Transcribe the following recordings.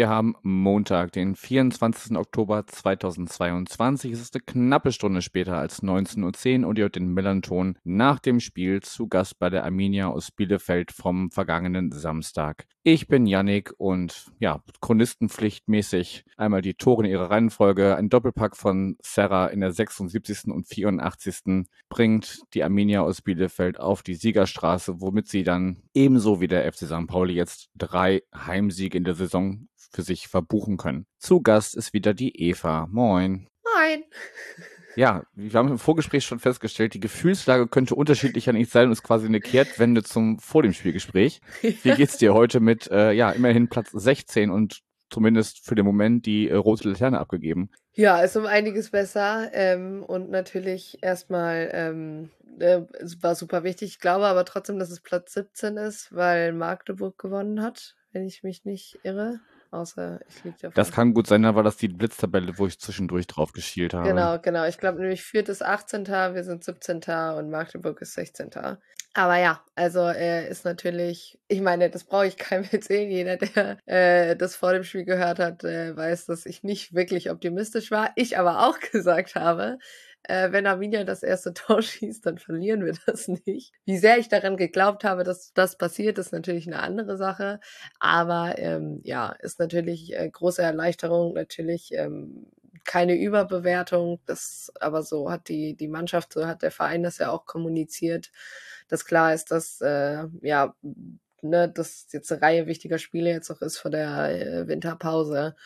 wir haben Montag, den 24. Oktober 2022. Es ist eine knappe Stunde später als 19.10 Uhr und ihr hört den Millanton nach dem Spiel zu Gast bei der Arminia aus Bielefeld vom vergangenen Samstag. Ich bin Yannick und ja, chronistenpflichtmäßig einmal die Tore in ihrer Reihenfolge. Ein Doppelpack von Serra in der 76. und 84. bringt die Arminia aus Bielefeld auf die Siegerstraße, womit sie dann ebenso wie der FC St. Pauli jetzt drei Heimsiege in der Saison Saison für sich verbuchen können. Zu Gast ist wieder die Eva. Moin. Moin. Ja, wir haben im Vorgespräch schon festgestellt, die Gefühlslage könnte unterschiedlicher nicht sein und ist quasi eine Kehrtwende zum vor dem Spielgespräch. Wie geht's dir heute mit, äh, ja, immerhin Platz 16 und zumindest für den Moment die äh, rote Laterne abgegeben? Ja, ist um einiges besser ähm, und natürlich erstmal ähm, äh, es war super wichtig. Ich glaube aber trotzdem, dass es Platz 17 ist, weil Magdeburg gewonnen hat wenn ich mich nicht irre. Außer ich liege davon. Das kann gut sein, da war das die Blitztabelle, wo ich zwischendurch drauf geschielt habe. Genau, genau. Ich glaube nämlich Fürth ist 18. Wir sind 17. und Magdeburg ist 16. Aber ja, also er ist natürlich, ich meine, das brauche ich keinem erzählen. Jeder, der äh, das vor dem Spiel gehört hat, äh, weiß, dass ich nicht wirklich optimistisch war. Ich aber auch gesagt habe, äh, wenn Arminia das erste Tor schießt, dann verlieren wir das nicht. Wie sehr ich daran geglaubt habe, dass das passiert, ist natürlich eine andere Sache. Aber ähm, ja, ist natürlich äh, große Erleichterung, natürlich ähm, keine Überbewertung. Das aber so hat die, die Mannschaft, so hat der Verein das ja auch kommuniziert, dass klar ist, dass äh, ja ne, dass jetzt eine Reihe wichtiger Spiele jetzt auch ist vor der äh, Winterpause.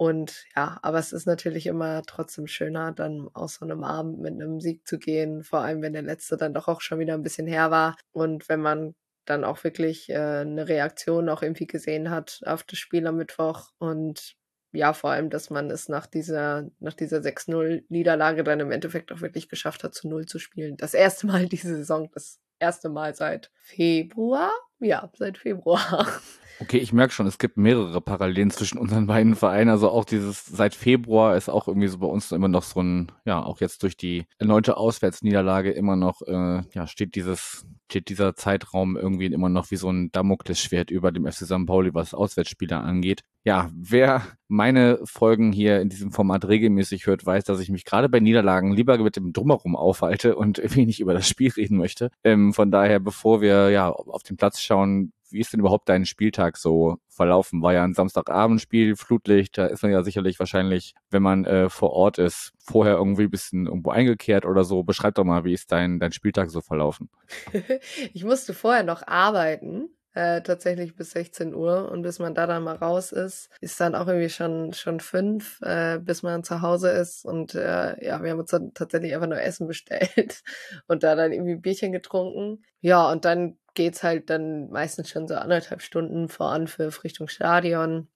Und ja, aber es ist natürlich immer trotzdem schöner, dann aus so einem Abend mit einem Sieg zu gehen, vor allem wenn der letzte dann doch auch schon wieder ein bisschen her war. Und wenn man dann auch wirklich äh, eine Reaktion auch irgendwie gesehen hat auf das Spiel am Mittwoch und ja, vor allem, dass man es nach dieser, nach dieser 6-0-Niederlage dann im Endeffekt auch wirklich geschafft hat, zu Null zu spielen. Das erste Mal diese Saison, das erste Mal seit Februar? Ja, seit Februar. Okay, ich merke schon, es gibt mehrere Parallelen zwischen unseren beiden Vereinen. Also auch dieses seit Februar ist auch irgendwie so bei uns immer noch so ein, ja, auch jetzt durch die erneute Auswärtsniederlage immer noch, äh, ja, steht dieses, steht dieser Zeitraum irgendwie immer noch wie so ein Damoklesschwert über dem FC St. Pauli, was Auswärtsspieler angeht. Ja, wer meine Folgen hier in diesem Format regelmäßig hört, weiß, dass ich mich gerade bei Niederlagen lieber mit dem Drumherum aufhalte und nicht über das Spiel reden möchte. Ähm, von daher, bevor wir ja auf den Platz schauen, wie ist denn überhaupt dein Spieltag so verlaufen? War ja ein Samstagabendspiel, Flutlicht, da ist man ja sicherlich wahrscheinlich, wenn man äh, vor Ort ist, vorher irgendwie ein bisschen irgendwo eingekehrt oder so. Beschreib doch mal, wie ist dein, dein Spieltag so verlaufen? ich musste vorher noch arbeiten äh, tatsächlich bis 16 Uhr und bis man da dann mal raus ist, ist dann auch irgendwie schon schon fünf, äh, bis man zu Hause ist und äh, ja, wir haben uns dann tatsächlich einfach nur Essen bestellt und da dann irgendwie ein Bierchen getrunken. Ja, und dann geht's halt dann meistens schon so anderthalb Stunden voran für Richtung Stadion,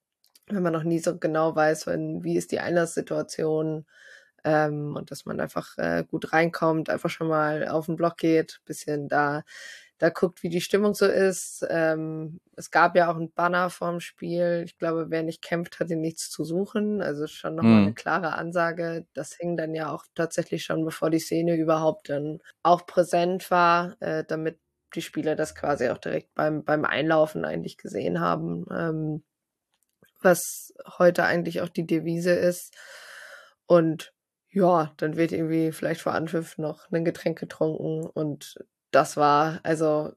wenn man noch nie so genau weiß, wenn, wie ist die Einlasssituation, ähm, und dass man einfach äh, gut reinkommt, einfach schon mal auf den Block geht, bisschen da da guckt, wie die Stimmung so ist. Ähm, es gab ja auch ein Banner vorm Spiel. Ich glaube, wer nicht kämpft, hat ihn nichts zu suchen. Also schon nochmal mhm. eine klare Ansage. Das hing dann ja auch tatsächlich schon, bevor die Szene überhaupt dann auch präsent war, äh, damit die Spieler das quasi auch direkt beim, beim Einlaufen eigentlich gesehen haben. Ähm, was heute eigentlich auch die Devise ist. Und ja, dann wird irgendwie vielleicht vor Anpfiff noch ein Getränk getrunken und das war, also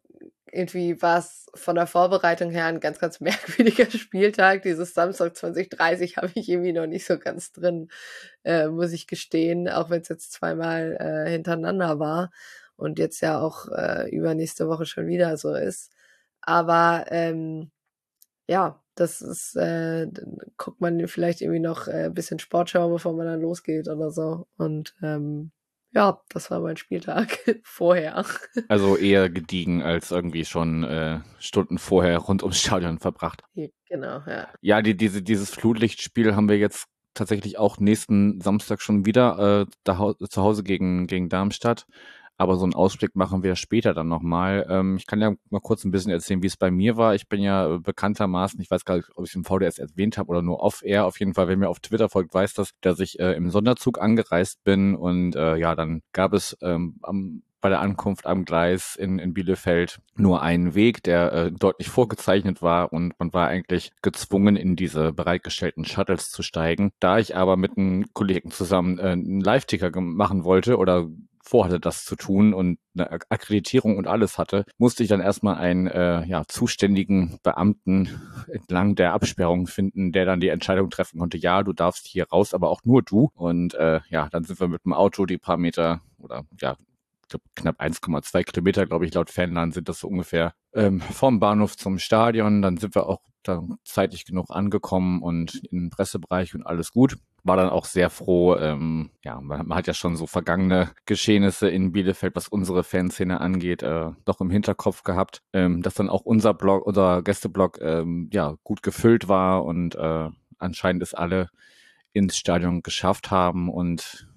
irgendwie war es von der Vorbereitung her ein ganz, ganz merkwürdiger Spieltag. Dieses Samstag 2030 habe ich irgendwie noch nicht so ganz drin, äh, muss ich gestehen, auch wenn es jetzt zweimal äh, hintereinander war und jetzt ja auch äh, übernächste Woche schon wieder so ist. Aber ähm, ja, das ist, äh, guckt man vielleicht irgendwie noch äh, ein bisschen Sportschau, bevor man dann losgeht oder so. Und ähm, ja, das war mein Spieltag vorher. Also eher gediegen als irgendwie schon äh, Stunden vorher rund ums Stadion verbracht. Genau, ja. Ja, die, diese, dieses Flutlichtspiel haben wir jetzt tatsächlich auch nächsten Samstag schon wieder äh, da, zu Hause gegen, gegen Darmstadt. Aber so einen Ausblick machen wir später dann nochmal. Ähm, ich kann ja mal kurz ein bisschen erzählen, wie es bei mir war. Ich bin ja bekanntermaßen, ich weiß gar nicht, ob ich es im VDS erwähnt habe oder nur off-air. Auf jeden Fall, wer mir auf Twitter folgt, weiß das, dass ich äh, im Sonderzug angereist bin und äh, ja, dann gab es ähm, am bei der Ankunft am Gleis in, in Bielefeld nur einen Weg, der äh, deutlich vorgezeichnet war und man war eigentlich gezwungen, in diese bereitgestellten Shuttles zu steigen. Da ich aber mit einem Kollegen zusammen äh, einen Live-Ticker machen wollte oder vorhatte, das zu tun und eine Akkreditierung und alles hatte, musste ich dann erstmal einen äh, ja, zuständigen Beamten entlang der Absperrung finden, der dann die Entscheidung treffen konnte, ja, du darfst hier raus, aber auch nur du. Und äh, ja, dann sind wir mit dem Auto die paar Meter oder ja, knapp 1,2 Kilometer, glaube ich, laut Fanland sind das so ungefähr ähm, vom Bahnhof zum Stadion. Dann sind wir auch dann zeitlich genug angekommen und im Pressebereich und alles gut. War dann auch sehr froh. Ähm, ja, man, man, hat ja schon so vergangene Geschehnisse in Bielefeld, was unsere Fanszene angeht, äh, doch im Hinterkopf gehabt, ähm, dass dann auch unser Blog, unser Gästeblog, ähm, ja, gut gefüllt war und äh, anscheinend es alle ins Stadion geschafft haben und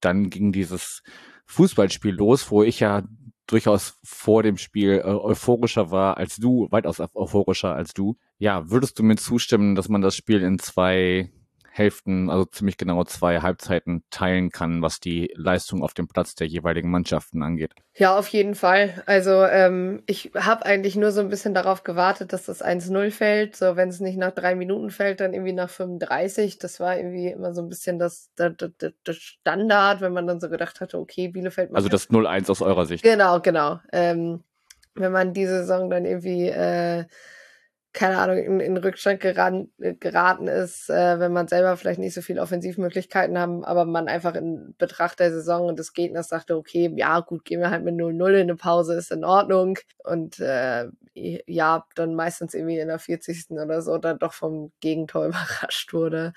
dann ging dieses Fußballspiel los, wo ich ja durchaus vor dem Spiel äh, euphorischer war als du, weitaus euphorischer als du. Ja, würdest du mir zustimmen, dass man das Spiel in zwei Hälften, also ziemlich genau zwei Halbzeiten teilen kann, was die Leistung auf dem Platz der jeweiligen Mannschaften angeht. Ja, auf jeden Fall. Also ähm, ich habe eigentlich nur so ein bisschen darauf gewartet, dass das 1-0 fällt. So, wenn es nicht nach drei Minuten fällt, dann irgendwie nach 35. Das war irgendwie immer so ein bisschen das, das, das, das Standard, wenn man dann so gedacht hatte, okay, Bielefeld. Also das 0-1 aus eurer Sicht. Genau, genau. Ähm, wenn man diese Saison dann irgendwie äh, keine Ahnung, in, in Rückstand geraten, geraten ist, äh, wenn man selber vielleicht nicht so viele Offensivmöglichkeiten haben, aber man einfach in Betracht der Saison und des Gegners sagte, okay, ja, gut, gehen wir halt mit 0-0 in eine Pause, ist in Ordnung. Und äh, ja, dann meistens irgendwie in der 40. oder so dann doch vom Gegentor überrascht wurde.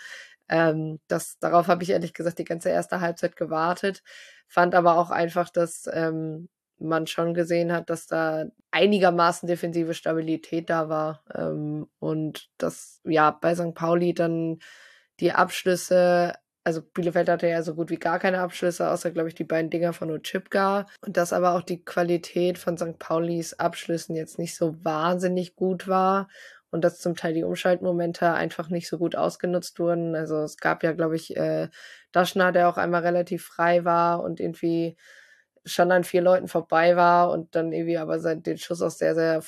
Ähm, das, darauf habe ich ehrlich gesagt die ganze erste Halbzeit gewartet, fand aber auch einfach, dass ähm, man schon gesehen hat, dass da einigermaßen defensive Stabilität da war. Ähm, und dass ja bei St. Pauli dann die Abschlüsse, also Bielefeld hatte ja so gut wie gar keine Abschlüsse, außer glaube ich die beiden Dinger von Ochipka. Und dass aber auch die Qualität von St. Paulis Abschlüssen jetzt nicht so wahnsinnig gut war und dass zum Teil die Umschaltmomente einfach nicht so gut ausgenutzt wurden. Also es gab ja, glaube ich, äh, Daschner, der auch einmal relativ frei war und irgendwie schon an vier Leuten vorbei war und dann irgendwie aber den Schuss auch sehr, sehr,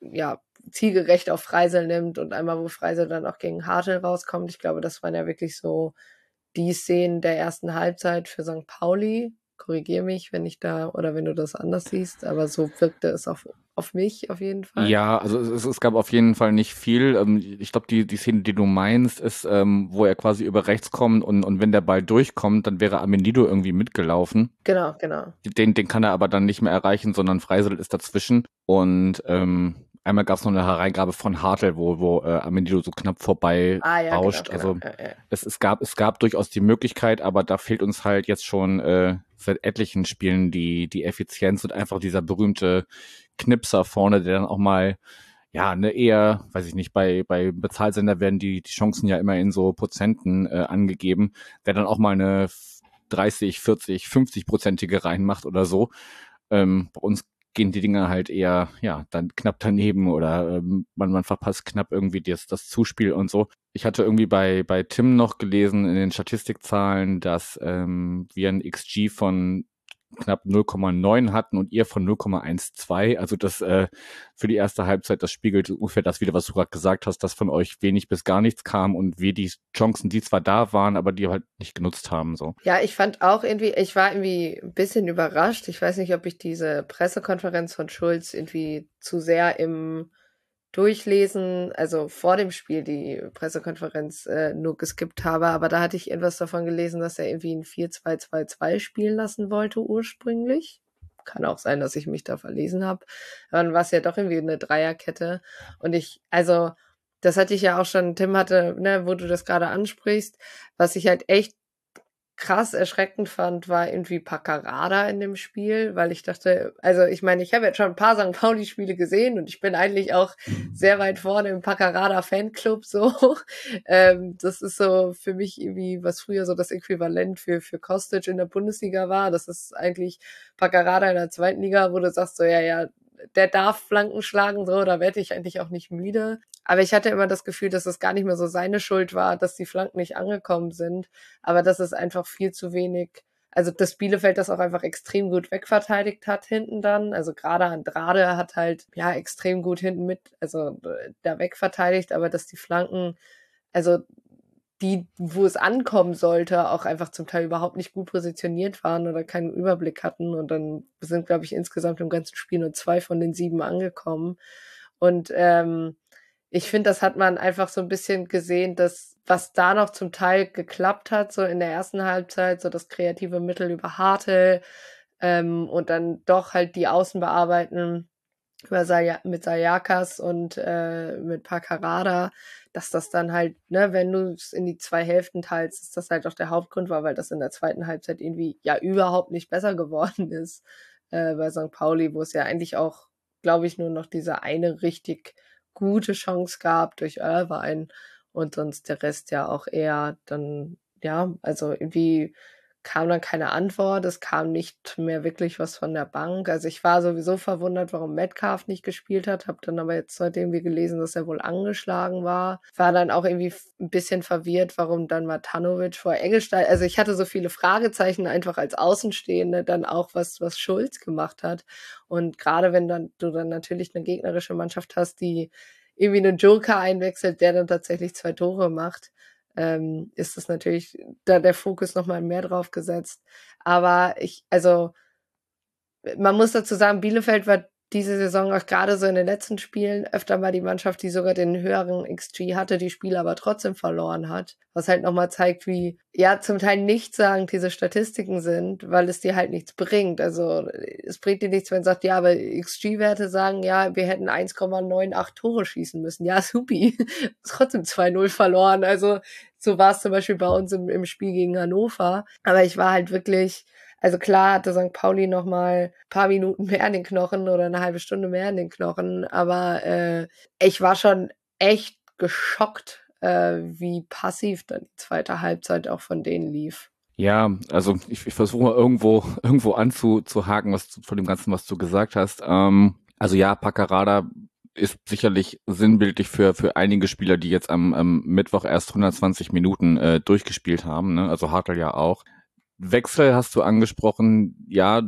ja, zielgerecht auf Freisel nimmt und einmal, wo Freisel dann auch gegen Hartl rauskommt. Ich glaube, das waren ja wirklich so die Szenen der ersten Halbzeit für St. Pauli korrigiere mich, wenn ich da oder wenn du das anders siehst, aber so wirkte es auf, auf mich auf jeden Fall. Ja, also es, es gab auf jeden Fall nicht viel. Ähm, ich glaube, die, die Szene, die du meinst, ist, ähm, wo er quasi über rechts kommt und, und wenn der Ball durchkommt, dann wäre Amendido irgendwie mitgelaufen. Genau, genau. Den, den kann er aber dann nicht mehr erreichen, sondern Freisel ist dazwischen und ähm, Einmal gab es noch eine Hereingabe von Hartl, wo, wo äh, Amendido so knapp vorbei ah, ja, rauscht. Genau, genau. Also ja, ja. Es, es, gab, es gab durchaus die Möglichkeit, aber da fehlt uns halt jetzt schon äh, seit etlichen Spielen die, die Effizienz und einfach dieser berühmte Knipser vorne, der dann auch mal ja, ne, eher, weiß ich nicht, bei, bei Bezahlsender werden die, die Chancen ja immer in so Prozenten äh, angegeben, der dann auch mal eine 30, 40, 50-prozentige reinmacht oder so. Ähm, bei uns gehen die Dinger halt eher, ja, dann knapp daneben oder ähm, man, man verpasst knapp irgendwie das, das Zuspiel und so. Ich hatte irgendwie bei, bei Tim noch gelesen in den Statistikzahlen, dass ähm, wir ein XG von knapp 0,9 hatten und ihr von 0,12. Also das äh, für die erste Halbzeit, das spiegelt ungefähr das wieder, was du gerade gesagt hast, dass von euch wenig bis gar nichts kam und wir die Chancen, die zwar da waren, aber die halt nicht genutzt haben. So. Ja, ich fand auch irgendwie, ich war irgendwie ein bisschen überrascht. Ich weiß nicht, ob ich diese Pressekonferenz von Schulz irgendwie zu sehr im durchlesen, also vor dem Spiel die Pressekonferenz äh, nur geskippt habe, aber da hatte ich etwas davon gelesen, dass er irgendwie ein 4-2-2-2 spielen lassen wollte ursprünglich. Kann auch sein, dass ich mich da verlesen habe. Dann war es ja doch irgendwie eine Dreierkette. Und ich, also, das hatte ich ja auch schon, Tim hatte, ne, wo du das gerade ansprichst, was ich halt echt krass erschreckend fand, war irgendwie Paccarada in dem Spiel, weil ich dachte, also ich meine, ich habe jetzt schon ein paar St. Pauli-Spiele gesehen und ich bin eigentlich auch sehr weit vorne im Paccarada-Fanclub so. ähm, das ist so für mich irgendwie, was früher so das Äquivalent für, für Kostic in der Bundesliga war. Das ist eigentlich Paccarada in der zweiten Liga, wo du sagst so, ja, ja, der darf Flanken schlagen, so, da werde ich eigentlich auch nicht müde. Aber ich hatte immer das Gefühl, dass es gar nicht mehr so seine Schuld war, dass die Flanken nicht angekommen sind, aber dass es einfach viel zu wenig, also dass Bielefeld das auch einfach extrem gut wegverteidigt hat hinten dann. Also gerade Andrade hat halt, ja, extrem gut hinten mit, also da wegverteidigt, aber dass die Flanken, also die, wo es ankommen sollte, auch einfach zum Teil überhaupt nicht gut positioniert waren oder keinen Überblick hatten. Und dann sind, glaube ich, insgesamt im ganzen Spiel nur zwei von den sieben angekommen. Und ähm, ich finde, das hat man einfach so ein bisschen gesehen, dass was da noch zum Teil geklappt hat, so in der ersten Halbzeit, so das kreative Mittel über Hartel ähm, und dann doch halt die Außen bearbeiten mit Sayakas und äh, mit Pakarada, dass das dann halt, ne, wenn du es in die zwei Hälften teilst, ist das halt auch der Hauptgrund war, weil das in der zweiten Halbzeit irgendwie ja überhaupt nicht besser geworden ist äh, bei St. Pauli, wo es ja eigentlich auch, glaube ich, nur noch diese eine richtig gute Chance gab durch Irvine und sonst der Rest ja auch eher dann, ja, also irgendwie kam dann keine Antwort, es kam nicht mehr wirklich was von der Bank. Also ich war sowieso verwundert, warum Metcalf nicht gespielt hat, habe dann aber jetzt heute irgendwie gelesen, dass er wohl angeschlagen war. War dann auch irgendwie ein bisschen verwirrt, warum dann Matanovic vor Engelstein, also ich hatte so viele Fragezeichen einfach als Außenstehende dann auch, was, was Schulz gemacht hat. Und gerade wenn dann du dann natürlich eine gegnerische Mannschaft hast, die irgendwie einen Joker einwechselt, der dann tatsächlich zwei Tore macht, ähm, ist es natürlich da der Fokus nochmal mehr drauf gesetzt. Aber ich, also, man muss dazu sagen, Bielefeld war diese Saison auch gerade so in den letzten Spielen öfter mal die Mannschaft, die sogar den höheren XG hatte, die Spiele aber trotzdem verloren hat. Was halt nochmal zeigt, wie, ja, zum Teil nichtssagend diese Statistiken sind, weil es dir halt nichts bringt. Also, es bringt dir nichts, wenn sagt, ja, aber XG-Werte sagen, ja, wir hätten 1,98 Tore schießen müssen. Ja, supi. trotzdem 2-0 verloren. Also, so war es zum Beispiel bei uns im, im Spiel gegen Hannover. Aber ich war halt wirklich, also klar hatte St. Pauli noch mal paar Minuten mehr in den Knochen oder eine halbe Stunde mehr in den Knochen, aber äh, ich war schon echt geschockt, äh, wie passiv dann die zweite Halbzeit auch von denen lief. Ja, also ich, ich versuche mal irgendwo irgendwo anzuhaken, was von dem Ganzen, was du gesagt hast. Ähm, also ja, Paccarada ist sicherlich sinnbildlich für für einige Spieler, die jetzt am, am Mittwoch erst 120 Minuten äh, durchgespielt haben. Ne? Also Hartl ja auch. Wechsel hast du angesprochen. Ja,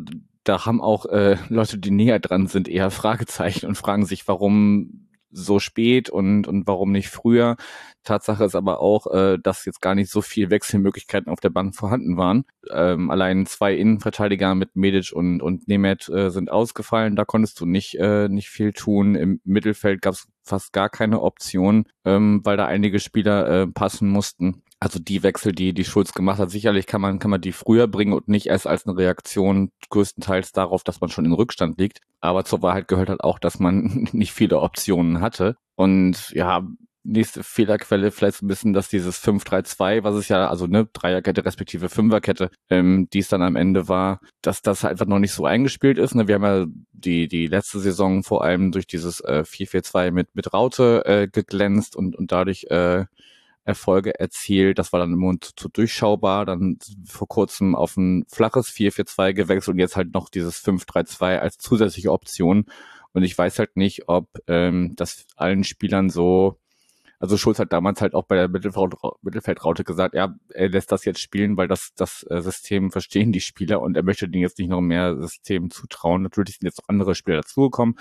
da haben auch äh, Leute, die näher dran sind, eher Fragezeichen und fragen sich, warum so spät und, und warum nicht früher. Tatsache ist aber auch, äh, dass jetzt gar nicht so viel Wechselmöglichkeiten auf der Bank vorhanden waren. Ähm, allein zwei Innenverteidiger mit Medic und, und Nemeth äh, sind ausgefallen. Da konntest du nicht, äh, nicht viel tun. Im Mittelfeld gab es fast gar keine Option, ähm, weil da einige Spieler äh, passen mussten. Also die Wechsel, die die Schulz gemacht hat, sicherlich kann man kann man die früher bringen und nicht erst als eine Reaktion größtenteils darauf, dass man schon in Rückstand liegt. Aber zur Wahrheit gehört halt auch, dass man nicht viele Optionen hatte. Und ja, nächste Fehlerquelle vielleicht so ein bisschen, dass dieses 5-3-2, was es ja, also ne, Dreierkette respektive Fünferkette, ähm, die es dann am Ende war, dass das einfach noch nicht so eingespielt ist. Ne? Wir haben ja die, die letzte Saison vor allem durch dieses äh, 4-4-2 mit, mit Raute äh, geglänzt und, und dadurch äh, Erfolge erzielt. Das war dann immer zu, zu durchschaubar. Dann vor kurzem auf ein flaches 4-4-2 gewechselt und jetzt halt noch dieses 5-3-2 als zusätzliche Option. Und ich weiß halt nicht, ob ähm, das allen Spielern so also Schulz hat damals halt auch bei der Mittelfeldraute gesagt, ja, er lässt das jetzt spielen, weil das, das äh, System verstehen die Spieler und er möchte denen jetzt nicht noch mehr System zutrauen. Natürlich sind jetzt noch andere Spieler dazugekommen,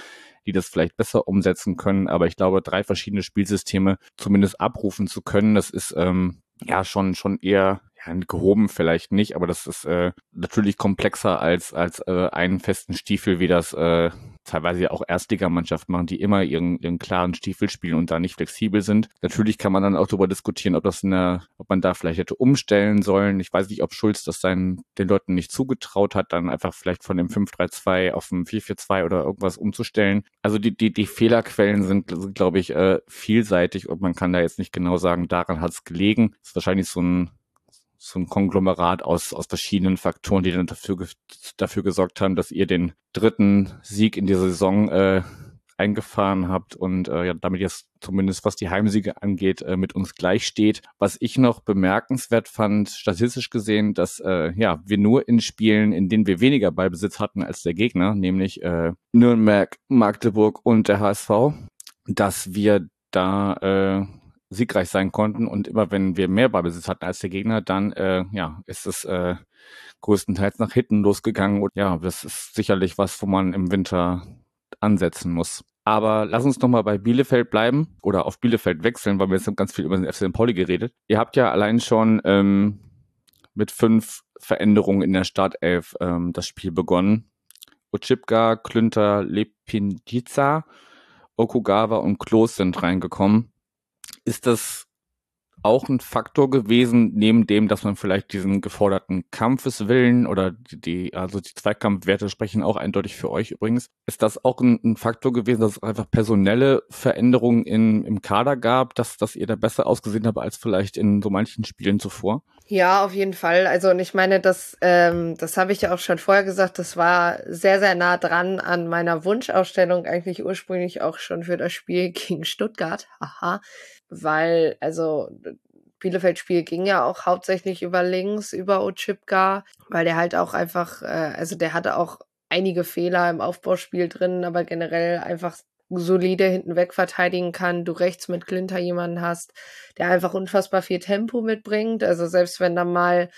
die das vielleicht besser umsetzen können, aber ich glaube, drei verschiedene Spielsysteme zumindest abrufen zu können, das ist ähm, ja schon, schon eher ja, gehoben vielleicht nicht, aber das ist äh, natürlich komplexer als als äh, einen festen Stiefel, wie das äh, teilweise auch Erstligamannschaften machen, die immer ihren, ihren klaren Stiefel spielen und da nicht flexibel sind. Natürlich kann man dann auch darüber diskutieren, ob das eine, ob man da vielleicht hätte umstellen sollen. Ich weiß nicht, ob Schulz das seinen, den Leuten nicht zugetraut hat, dann einfach vielleicht von dem 5-3-2 auf ein 4-4-2 oder irgendwas umzustellen. Also die, die, die Fehlerquellen sind, sind glaube ich, äh, vielseitig und man kann da jetzt nicht genau sagen, daran hat es gelegen. Das ist wahrscheinlich so ein so ein Konglomerat aus, aus verschiedenen Faktoren, die dann dafür, dafür gesorgt haben, dass ihr den dritten Sieg in dieser Saison äh, eingefahren habt und äh, ja, damit jetzt zumindest was die Heimsiege angeht, äh, mit uns gleich steht. Was ich noch bemerkenswert fand, statistisch gesehen, dass äh, ja, wir nur in Spielen, in denen wir weniger Ballbesitz hatten als der Gegner, nämlich äh, Nürnberg, Magdeburg und der HSV, dass wir da äh, siegreich sein konnten und immer wenn wir mehr Ballbesitz hatten als der Gegner, dann äh, ja, ist es äh, größtenteils nach hinten losgegangen und ja, das ist sicherlich was, wo man im Winter ansetzen muss. Aber lass uns nochmal bei Bielefeld bleiben oder auf Bielefeld wechseln, weil wir jetzt ganz viel über den FC Pauli geredet. Ihr habt ja allein schon ähm, mit fünf Veränderungen in der Startelf ähm, das Spiel begonnen. Ochipka, Klünter, Lepindiza, Okugawa und Klos sind reingekommen. Ist das auch ein Faktor gewesen, neben dem, dass man vielleicht diesen geforderten Kampfeswillen oder die, also die Zweikampfwerte sprechen auch eindeutig für euch übrigens. Ist das auch ein, ein Faktor gewesen, dass es einfach personelle Veränderungen in, im Kader gab, dass, dass ihr da besser ausgesehen habt als vielleicht in so manchen Spielen zuvor? Ja, auf jeden Fall. Also und ich meine, das, ähm, das habe ich ja auch schon vorher gesagt, das war sehr, sehr nah dran an meiner Wunschausstellung, eigentlich ursprünglich auch schon für das Spiel gegen Stuttgart. Haha weil, also Bielefeld-Spiel ging ja auch hauptsächlich über links, über Ochipka, weil der halt auch einfach, äh, also der hatte auch einige Fehler im Aufbauspiel drin, aber generell einfach solide hinten weg verteidigen kann, du rechts mit Klinter jemanden hast, der einfach unfassbar viel Tempo mitbringt. Also selbst wenn da mal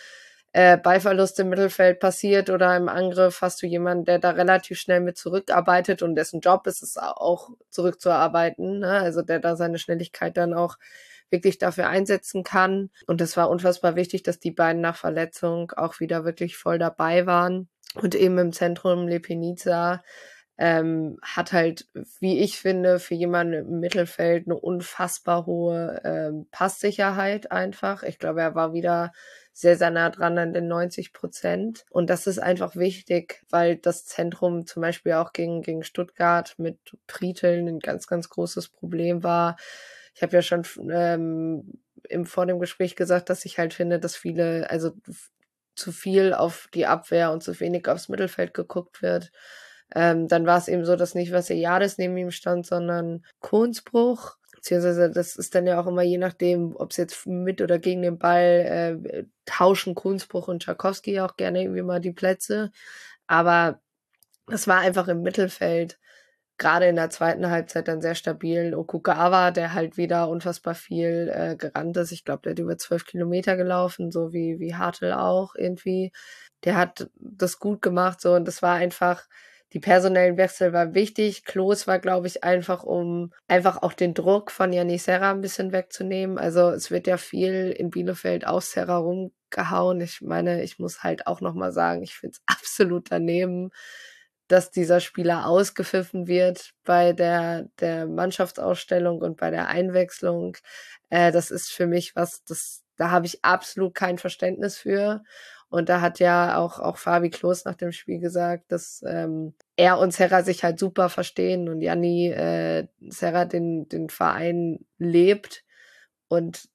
äh, Ballverlust im Mittelfeld passiert oder im Angriff, hast du jemanden, der da relativ schnell mit zurückarbeitet und dessen Job ist es auch zurückzuarbeiten. Ne? Also der da seine Schnelligkeit dann auch wirklich dafür einsetzen kann. Und es war unfassbar wichtig, dass die beiden nach Verletzung auch wieder wirklich voll dabei waren. Und eben im Zentrum Lepenica ähm, hat halt, wie ich finde, für jemanden im Mittelfeld eine unfassbar hohe ähm, Passsicherheit einfach. Ich glaube, er war wieder sehr, sehr nah dran an den 90 Prozent. Und das ist einfach wichtig, weil das Zentrum zum Beispiel auch gegen, gegen Stuttgart mit Priteln ein ganz, ganz großes Problem war. Ich habe ja schon ähm, im, vor dem Gespräch gesagt, dass ich halt finde, dass viele, also zu viel auf die Abwehr und zu wenig aufs Mittelfeld geguckt wird. Ähm, dann war es eben so, dass nicht Vassiliades neben ihm stand, sondern Kohnsbruch. Beziehungsweise das ist dann ja auch immer je nachdem, ob es jetzt mit oder gegen den Ball äh, tauschen Kunstbruch und Tchaikovsky auch gerne irgendwie mal die Plätze. Aber es war einfach im Mittelfeld gerade in der zweiten Halbzeit dann sehr stabil. Okugawa, der halt wieder unfassbar viel äh, gerannt ist. Ich glaube, der hat über zwölf Kilometer gelaufen, so wie, wie Hartl auch irgendwie. Der hat das gut gemacht, so, und das war einfach, die personellen Wechsel war wichtig. Klos war, glaube ich, einfach, um einfach auch den Druck von Janis Serra ein bisschen wegzunehmen. Also es wird ja viel in Bielefeld auf Serra rumgehauen. Ich meine, ich muss halt auch nochmal sagen, ich finde es absolut daneben, dass dieser Spieler ausgepfiffen wird bei der, der Mannschaftsausstellung und bei der Einwechslung. Äh, das ist für mich was, das, da habe ich absolut kein Verständnis für. Und da hat ja auch, auch Fabi Klos nach dem Spiel gesagt, dass ähm, er und Serra sich halt super verstehen und Janni äh, Serra den, den Verein lebt und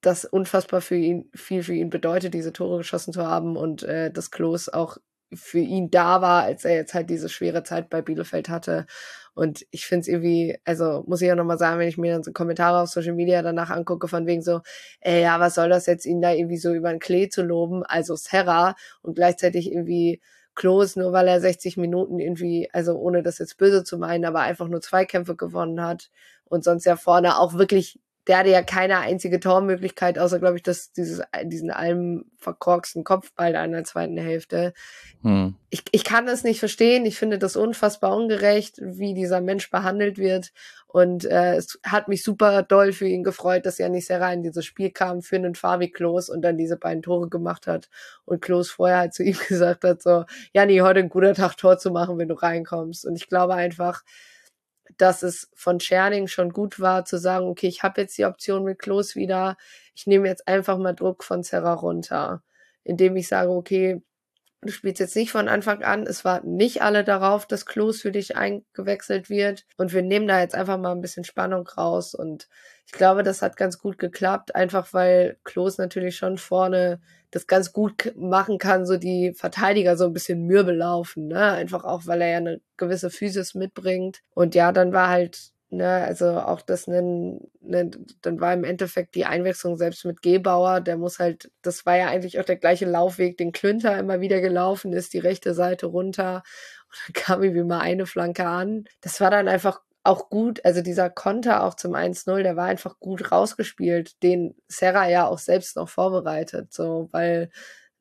das unfassbar für ihn, viel für ihn bedeutet, diese Tore geschossen zu haben und äh, dass Klos auch für ihn da war, als er jetzt halt diese schwere Zeit bei Bielefeld hatte. Und ich finde es irgendwie, also muss ich ja nochmal sagen, wenn ich mir dann so Kommentare auf Social Media danach angucke, von wegen so, ey, ja, was soll das jetzt, ihn da irgendwie so über den Klee zu loben, also Serra und gleichzeitig irgendwie Klos, nur weil er 60 Minuten irgendwie, also ohne das jetzt böse zu meinen, aber einfach nur Zweikämpfe gewonnen hat und sonst ja vorne auch wirklich der hatte ja keine einzige Tormöglichkeit, außer, glaube ich, dass dieses, diesen allem verkorksten Kopfball da in der zweiten Hälfte. Hm. Ich, ich kann das nicht verstehen. Ich finde das unfassbar ungerecht, wie dieser Mensch behandelt wird. Und äh, es hat mich super doll für ihn gefreut, dass er nicht sehr rein in dieses Spiel kam für einen Fabi Klos und dann diese beiden Tore gemacht hat. Und Klos vorher halt zu ihm gesagt hat, so, ja, nee, heute ein guter Tag, Tor zu machen, wenn du reinkommst. Und ich glaube einfach, dass es von Tscherning schon gut war, zu sagen, okay, ich habe jetzt die Option mit Klos wieder, ich nehme jetzt einfach mal Druck von Serra runter, indem ich sage, okay, du spielst jetzt nicht von Anfang an, es warten nicht alle darauf, dass Klos für dich eingewechselt wird und wir nehmen da jetzt einfach mal ein bisschen Spannung raus und ich glaube, das hat ganz gut geklappt, einfach weil Klos natürlich schon vorne das ganz gut machen kann, so die Verteidiger so ein bisschen mürbe laufen, ne? Einfach auch, weil er ja eine gewisse Physis mitbringt. Und ja, dann war halt Ne, also auch das, ne, ne, dann war im Endeffekt die Einwechslung selbst mit Gebauer, der muss halt, das war ja eigentlich auch der gleiche Laufweg, den Klünter immer wieder gelaufen ist, die rechte Seite runter und dann kam irgendwie mal eine Flanke an. Das war dann einfach auch gut, also dieser Konter auch zum 1-0, der war einfach gut rausgespielt, den Serra ja auch selbst noch vorbereitet, so, weil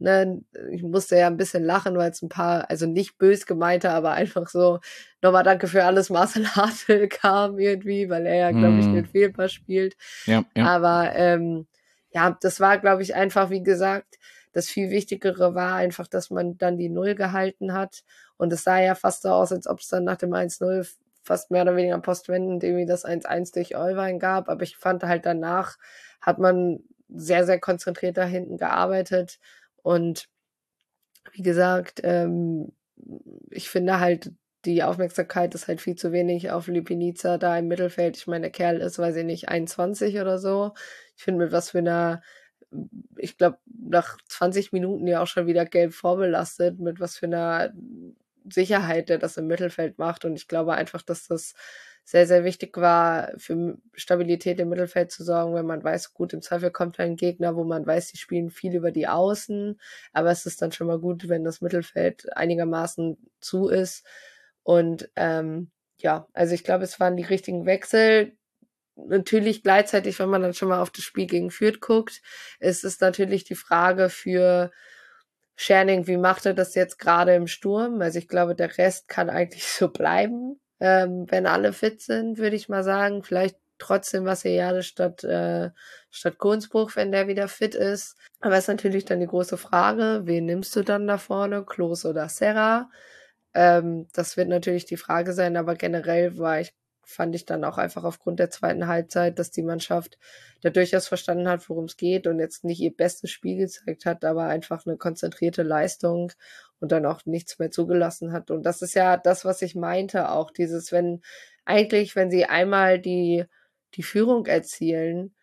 Ne, ich musste ja ein bisschen lachen, weil es ein paar, also nicht bös gemeinte, aber einfach so, nochmal danke für alles, Marcel Hartl kam irgendwie, weil er ja, glaube ich, den Fehlpass spielt. Ja, ja. Aber ähm, ja, das war, glaube ich, einfach, wie gesagt, das viel Wichtigere war einfach, dass man dann die Null gehalten hat. Und es sah ja fast so aus, als ob es dann nach dem 1-0 fast mehr oder weniger postwendend irgendwie das 1-1 durch Euwein gab. Aber ich fand halt danach hat man sehr, sehr konzentriert da hinten gearbeitet und wie gesagt, ähm, ich finde halt, die Aufmerksamkeit ist halt viel zu wenig auf Lipinica da im Mittelfeld. Ich meine, der Kerl ist, weiß ich nicht, 21 oder so. Ich finde, mit was für einer, ich glaube, nach 20 Minuten ja auch schon wieder gelb vorbelastet, mit was für einer Sicherheit der das im Mittelfeld macht. Und ich glaube einfach, dass das sehr, sehr wichtig war, für Stabilität im Mittelfeld zu sorgen, wenn man weiß, gut, im Zweifel kommt ein Gegner, wo man weiß, die spielen viel über die Außen, aber es ist dann schon mal gut, wenn das Mittelfeld einigermaßen zu ist. Und ähm, ja, also ich glaube, es waren die richtigen Wechsel. Natürlich gleichzeitig, wenn man dann schon mal auf das Spiel gegen Fürth guckt, ist es natürlich die Frage für Scherning, wie macht er das jetzt gerade im Sturm? Also ich glaube, der Rest kann eigentlich so bleiben ähm, wenn alle fit sind, würde ich mal sagen. Vielleicht trotzdem Vassiliade statt, äh, statt Kohnsbruch, wenn der wieder fit ist. Aber ist natürlich dann die große Frage, wen nimmst du dann da vorne, Klos oder Serra? Ähm, das wird natürlich die Frage sein, aber generell war ich fand ich dann auch einfach aufgrund der zweiten Halbzeit, dass die Mannschaft da durchaus verstanden hat, worum es geht und jetzt nicht ihr bestes Spiel gezeigt hat, aber einfach eine konzentrierte Leistung und dann auch nichts mehr zugelassen hat. Und das ist ja das, was ich meinte, auch dieses, wenn eigentlich, wenn sie einmal die, die Führung erzielen,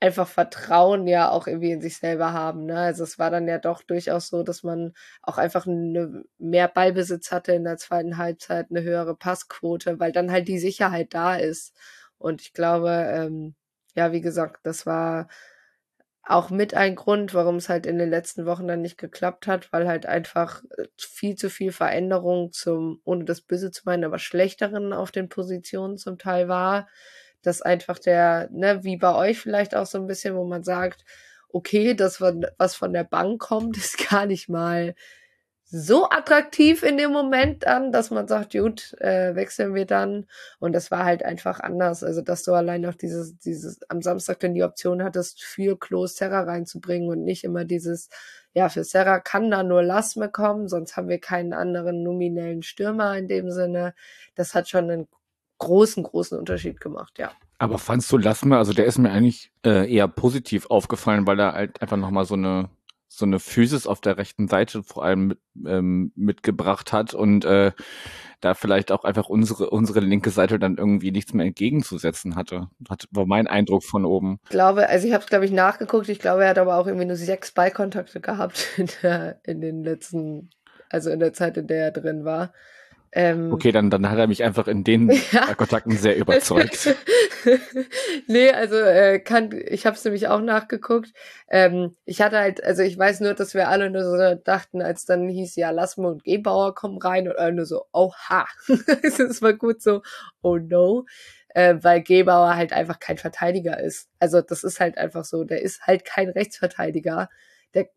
einfach Vertrauen ja auch irgendwie in sich selber haben. Ne? Also es war dann ja doch durchaus so, dass man auch einfach eine, mehr Ballbesitz hatte in der zweiten Halbzeit, eine höhere Passquote, weil dann halt die Sicherheit da ist. Und ich glaube, ähm, ja, wie gesagt, das war auch mit ein Grund, warum es halt in den letzten Wochen dann nicht geklappt hat, weil halt einfach äh, viel zu viel Veränderung zum, ohne das Böse zu meinen, aber schlechteren auf den Positionen zum Teil war. Dass einfach der, ne, wie bei euch vielleicht auch so ein bisschen, wo man sagt, okay, das, was von der Bank kommt, ist gar nicht mal so attraktiv in dem Moment an, dass man sagt, gut, äh, wechseln wir dann. Und das war halt einfach anders. Also, dass du allein noch dieses, dieses am Samstag dann die Option hattest, für Klos Serra reinzubringen und nicht immer dieses, ja, für Serra kann da nur Lasme kommen, sonst haben wir keinen anderen nominellen Stürmer in dem Sinne. Das hat schon einen großen, großen Unterschied gemacht, ja. Aber fandst du Lassme, also der ist mir eigentlich äh, eher positiv aufgefallen, weil er halt einfach nochmal so eine so eine Physis auf der rechten Seite vor allem mit, ähm, mitgebracht hat und äh, da vielleicht auch einfach unsere unsere linke Seite dann irgendwie nichts mehr entgegenzusetzen hatte. Hat war mein Eindruck von oben. Ich glaube, also ich habe es glaube ich nachgeguckt. Ich glaube, er hat aber auch irgendwie nur sechs Ballkontakte gehabt in, der, in den letzten, also in der Zeit, in der er drin war. Ähm, okay, dann, dann hat er mich einfach in den ja. Kontakten sehr überzeugt. nee, also äh, kann, ich habe es nämlich auch nachgeguckt. Ähm, ich hatte halt, also ich weiß nur, dass wir alle nur so dachten, als dann hieß ja Lassmo und Gebauer kommen rein und alle nur so, oha. es war gut so, oh no. Äh, weil Gebauer halt einfach kein Verteidiger ist. Also das ist halt einfach so, der ist halt kein Rechtsverteidiger. Der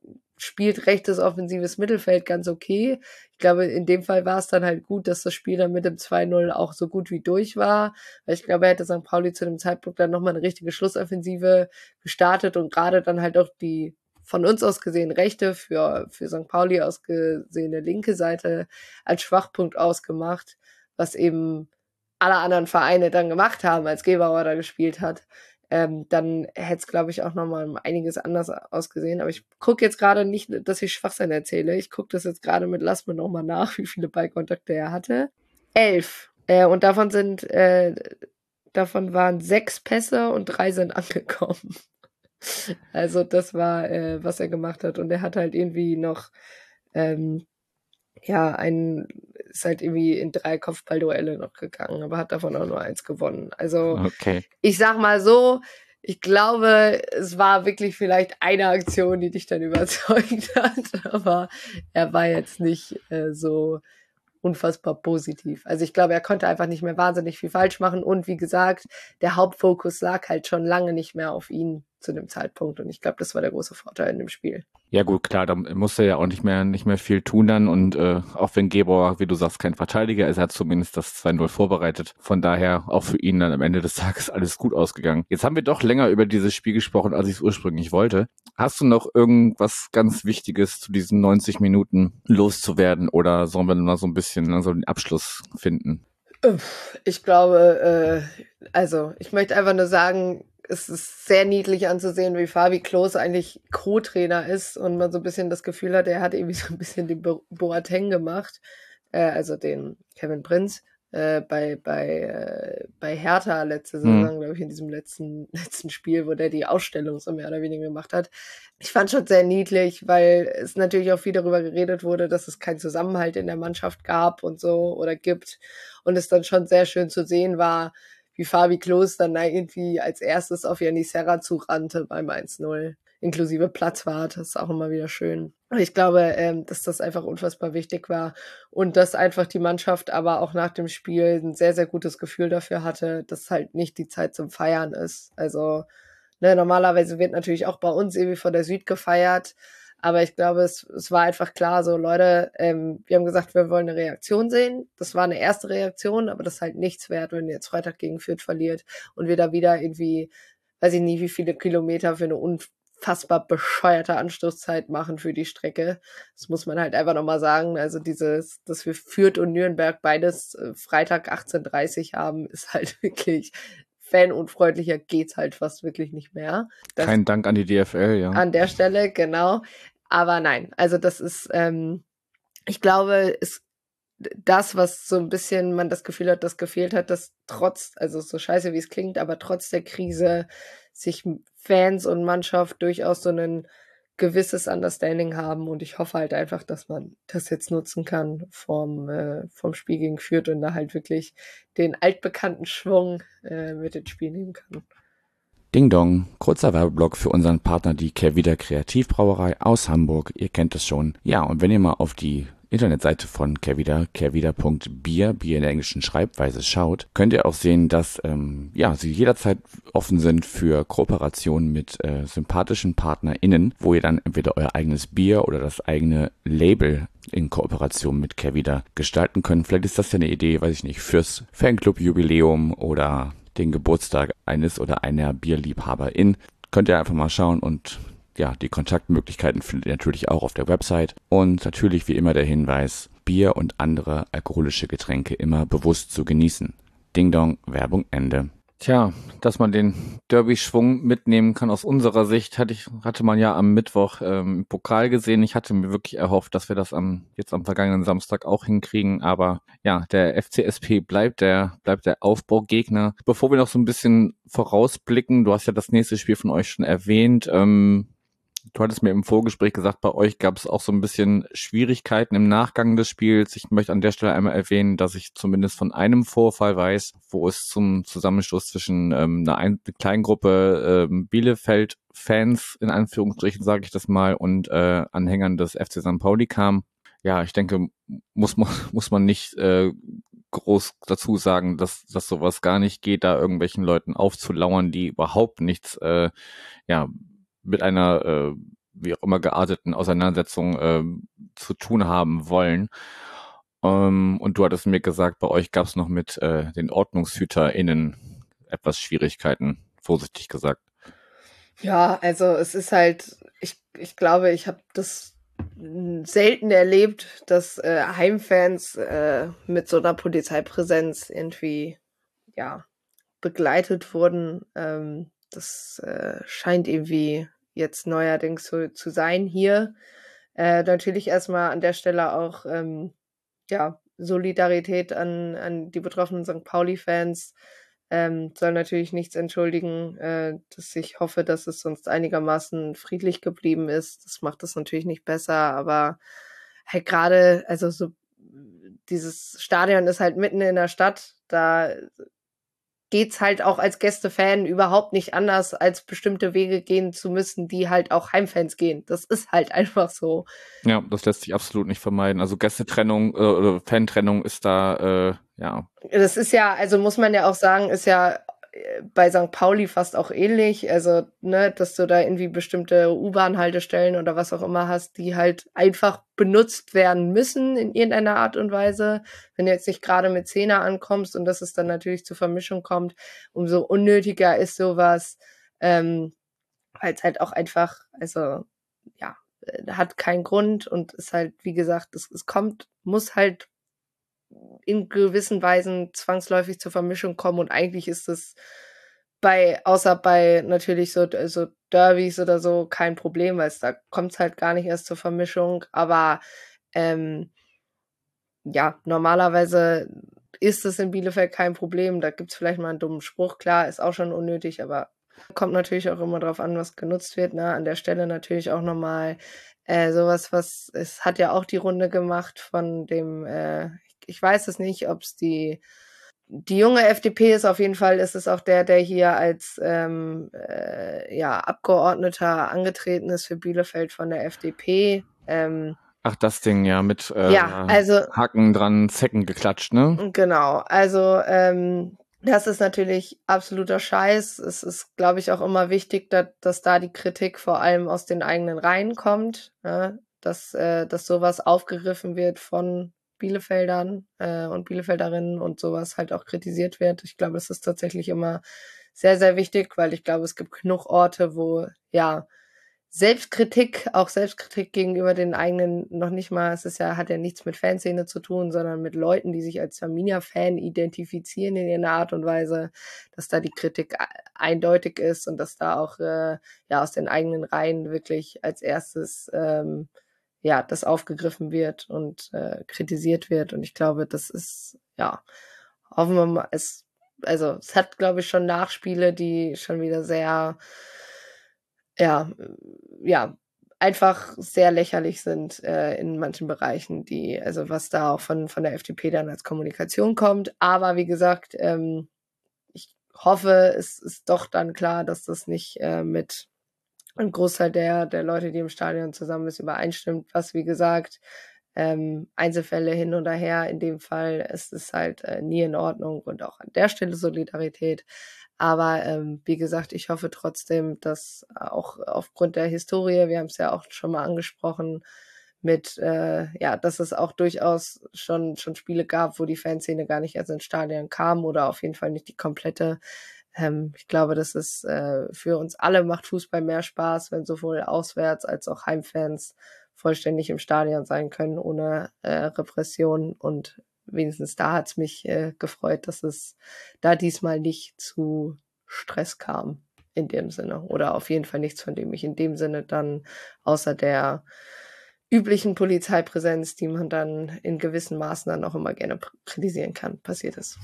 spielt rechtes offensives Mittelfeld ganz okay. Ich glaube, in dem Fall war es dann halt gut, dass das Spiel dann mit dem 2-0 auch so gut wie durch war. Weil ich glaube, er hätte St. Pauli zu dem Zeitpunkt dann nochmal eine richtige Schlussoffensive gestartet und gerade dann halt auch die von uns aus gesehen rechte, für, für St. Pauli aus gesehene linke Seite als Schwachpunkt ausgemacht, was eben alle anderen Vereine dann gemacht haben, als Gebauer da gespielt hat. Ähm, dann hätte es, glaube ich, auch nochmal einiges anders ausgesehen. Aber ich gucke jetzt gerade nicht, dass ich Schwachsinn erzähle. Ich gucke das jetzt gerade mit Lass mir nochmal nach, wie viele Ballkontakte er hatte. Elf. Äh, und davon sind, äh, davon waren sechs Pässe und drei sind angekommen. also das war, äh, was er gemacht hat. Und er hat halt irgendwie noch, ähm, ja, ein, ist halt irgendwie in drei Kopfballduelle noch gegangen, aber hat davon auch nur eins gewonnen. Also Okay. ich sag mal so, ich glaube, es war wirklich vielleicht eine Aktion, die dich dann überzeugt hat, aber er war jetzt nicht äh, so unfassbar positiv. Also ich glaube, er konnte einfach nicht mehr wahnsinnig viel falsch machen und wie gesagt, der Hauptfokus lag halt schon lange nicht mehr auf ihn zu dem Zeitpunkt und ich glaube, das war der große Vorteil in dem Spiel. Ja gut, klar, da musste er ja auch nicht mehr nicht mehr viel tun dann und äh, auch wenn Gebauer, wie du sagst, kein Verteidiger ist, er hat zumindest das 2-0 vorbereitet. Von daher auch für ihn dann am Ende des Tages alles gut ausgegangen. Jetzt haben wir doch länger über dieses Spiel gesprochen, als ich es ursprünglich wollte. Hast du noch irgendwas ganz Wichtiges zu diesen 90 Minuten loszuwerden oder sollen wir mal so ein bisschen ne, so den Abschluss finden? Ich glaube, äh, also ich möchte einfach nur sagen, es ist sehr niedlich anzusehen, wie Fabi Klos eigentlich Co-Trainer ist und man so ein bisschen das Gefühl hat, er hat irgendwie so ein bisschen den Bo Boateng gemacht, äh, also den Kevin Prinz. Äh, bei bei äh, bei Hertha letzte Saison, mhm. glaube ich, in diesem letzten letzten Spiel, wo der die Ausstellung so mehr oder weniger gemacht hat. Ich fand schon sehr niedlich, weil es natürlich auch viel darüber geredet wurde, dass es keinen Zusammenhalt in der Mannschaft gab und so oder gibt und es dann schon sehr schön zu sehen war, wie Fabi Klos dann irgendwie als erstes auf Janis Serra zurannte beim 1-0, inklusive Platzwart. Das ist auch immer wieder schön. Ich glaube, ähm, dass das einfach unfassbar wichtig war und dass einfach die Mannschaft aber auch nach dem Spiel ein sehr, sehr gutes Gefühl dafür hatte, dass halt nicht die Zeit zum Feiern ist. Also ne, normalerweise wird natürlich auch bei uns irgendwie vor der Süd gefeiert, aber ich glaube, es, es war einfach klar, so Leute, ähm, wir haben gesagt, wir wollen eine Reaktion sehen. Das war eine erste Reaktion, aber das ist halt nichts wert, wenn ihr jetzt Freitag gegen Fürth verliert und wir da wieder irgendwie, weiß ich nicht, wie viele Kilometer für eine unfassbar bescheuerte Anstoßzeit machen für die Strecke. Das muss man halt einfach nochmal sagen. Also dieses, dass wir Fürth und Nürnberg beides äh, Freitag 18.30 haben, ist halt wirklich fanunfreundlicher geht's halt fast wirklich nicht mehr. Das Kein Dank an die DFL, ja. An der Stelle, genau. Aber nein, also das ist, ähm, ich glaube, ist das, was so ein bisschen man das Gefühl hat, das gefehlt hat, dass trotz, also so scheiße wie es klingt, aber trotz der Krise sich Fans und Mannschaft durchaus so ein gewisses Understanding haben und ich hoffe halt einfach, dass man das jetzt nutzen kann vom, äh, vom Spiel gegen Fürth und da halt wirklich den altbekannten Schwung äh, mit ins Spiel nehmen kann. Ding Dong, kurzer Werbeblock für unseren Partner, die Kehrwieder Kreativbrauerei aus Hamburg. Ihr kennt es schon. Ja, und wenn ihr mal auf die Internetseite von Kehrwieder, kehrwieder.bier, Bier in der englischen Schreibweise schaut, könnt ihr auch sehen, dass ähm, ja, sie jederzeit offen sind für Kooperationen mit äh, sympathischen PartnerInnen, wo ihr dann entweder euer eigenes Bier oder das eigene Label in Kooperation mit Kehrwieder gestalten könnt. Vielleicht ist das ja eine Idee, weiß ich nicht, fürs Fanclub-Jubiläum oder den Geburtstag eines oder einer Bierliebhaberin. Könnt ihr einfach mal schauen und ja, die Kontaktmöglichkeiten findet ihr natürlich auch auf der Website. Und natürlich wie immer der Hinweis, Bier und andere alkoholische Getränke immer bewusst zu genießen. Ding Dong, Werbung Ende. Tja, dass man den Derby-Schwung mitnehmen kann aus unserer Sicht, hatte ich, hatte man ja am Mittwoch ähm, im Pokal gesehen. Ich hatte mir wirklich erhofft, dass wir das am, jetzt am vergangenen Samstag auch hinkriegen. Aber ja, der FCSP bleibt der, bleibt der Aufbaugegner. Bevor wir noch so ein bisschen vorausblicken, du hast ja das nächste Spiel von euch schon erwähnt. Ähm, Du hattest mir im Vorgespräch gesagt, bei euch gab es auch so ein bisschen Schwierigkeiten im Nachgang des Spiels. Ich möchte an der Stelle einmal erwähnen, dass ich zumindest von einem Vorfall weiß, wo es zum Zusammenstoß zwischen ähm, einer, ein kleinen Gruppe ähm, Bielefeld-Fans, in Anführungsstrichen sage ich das mal, und äh, Anhängern des FC St. Pauli kam. Ja, ich denke, muss man, muss man nicht äh, groß dazu sagen, dass, dass sowas gar nicht geht, da irgendwelchen Leuten aufzulauern, die überhaupt nichts äh, ja, mit einer äh, wie auch immer gearteten Auseinandersetzung äh, zu tun haben wollen. Ähm, und du hattest mir gesagt, bei euch gab es noch mit äh, den OrdnungshüterInnen etwas Schwierigkeiten, vorsichtig gesagt. Ja, also es ist halt, ich, ich glaube, ich habe das selten erlebt, dass äh, Heimfans äh, mit so einer Polizeipräsenz irgendwie ja begleitet wurden. Ähm, das äh, scheint irgendwie jetzt neuerdings so zu sein hier. Äh, natürlich erstmal an der Stelle auch ähm, ja, Solidarität an, an die betroffenen St. Pauli-Fans. Ähm, soll natürlich nichts entschuldigen, äh, dass ich hoffe, dass es sonst einigermaßen friedlich geblieben ist. Das macht es natürlich nicht besser, aber halt gerade, also so dieses Stadion ist halt mitten in der Stadt, da geht's halt auch als Gästefan überhaupt nicht anders, als bestimmte Wege gehen zu müssen, die halt auch Heimfans gehen. Das ist halt einfach so. Ja, das lässt sich absolut nicht vermeiden. Also Gästetrennung äh, oder Fantrennung ist da, äh, ja. Das ist ja, also muss man ja auch sagen, ist ja bei St. Pauli fast auch ähnlich. Also, ne, dass du da irgendwie bestimmte U-Bahn-Haltestellen oder was auch immer hast, die halt einfach benutzt werden müssen in irgendeiner Art und Weise. Wenn du jetzt nicht gerade mit Zehner ankommst und dass es dann natürlich zur Vermischung kommt, umso unnötiger ist sowas, ähm, weil es halt auch einfach, also, ja, äh, hat keinen Grund und ist halt, wie gesagt, es, es kommt, muss halt in gewissen Weisen zwangsläufig zur Vermischung kommen und eigentlich ist es bei, außer bei natürlich so, so Derbys oder so, kein Problem, weil es da kommt es halt gar nicht erst zur Vermischung. Aber ähm, ja, normalerweise ist es in Bielefeld kein Problem. Da gibt es vielleicht mal einen dummen Spruch, klar, ist auch schon unnötig, aber kommt natürlich auch immer drauf an, was genutzt wird. Ne? An der Stelle natürlich auch nochmal äh, sowas, was es hat ja auch die Runde gemacht von dem, äh, ich weiß es nicht, ob es die die junge FDP ist auf jeden Fall, ist es auch der, der hier als ähm, äh, ja, Abgeordneter angetreten ist für Bielefeld von der FDP. Ähm, Ach, das Ding, ja, mit äh, ja, also, Haken dran, Zecken geklatscht, ne? Genau, also ähm, das ist natürlich absoluter Scheiß. Es ist, glaube ich, auch immer wichtig, dass, dass da die Kritik vor allem aus den eigenen Reihen kommt, ne? dass, äh, dass sowas aufgegriffen wird von Bielefeldern äh, und Bielefelderinnen und sowas halt auch kritisiert wird. Ich glaube, das ist tatsächlich immer sehr, sehr wichtig, weil ich glaube, es gibt genug Orte, wo ja Selbstkritik, auch Selbstkritik gegenüber den eigenen noch nicht mal, es ist ja, hat ja nichts mit Fanszene zu tun, sondern mit Leuten, die sich als Arminia-Fan identifizieren in ihrer Art und Weise, dass da die Kritik e-, eindeutig ist und dass da auch äh, ja aus den eigenen Reihen wirklich als erstes ähm, ja, das aufgegriffen wird und äh, kritisiert wird. Und ich glaube, das ist, ja, hoffen wir mal, es, also es hat, glaube ich, schon Nachspiele, die schon wieder sehr, ja, ja, einfach sehr lächerlich sind äh, in manchen Bereichen, die, also was da auch von, von der FDP dann als Kommunikation kommt. Aber wie gesagt, ähm, ich hoffe, es ist doch dann klar, dass das nicht äh, mit ein Großteil der, der Leute, die im Stadion zusammen ist, übereinstimmt, was wie gesagt, ähm, Einzelfälle hin oder her. In dem Fall ist es halt äh, nie in Ordnung und auch an der Stelle Solidarität. Aber ähm, wie gesagt, ich hoffe trotzdem, dass auch aufgrund der Historie, wir haben es ja auch schon mal angesprochen, mit, äh, ja, dass es auch durchaus schon, schon Spiele gab, wo die Fanszene gar nicht erst ins Stadion kam oder auf jeden Fall nicht die komplette. Ähm, ich glaube, das ist äh, für uns alle macht Fußball mehr Spaß, wenn sowohl Auswärts- als auch Heimfans vollständig im Stadion sein können, ohne äh, Repression. Und wenigstens da hat es mich äh, gefreut, dass es da diesmal nicht zu Stress kam in dem Sinne. Oder auf jeden Fall nichts, von dem ich in dem Sinne dann außer der üblichen Polizeipräsenz, die man dann in gewissen Maßen dann auch immer gerne kritisieren kann, passiert ist.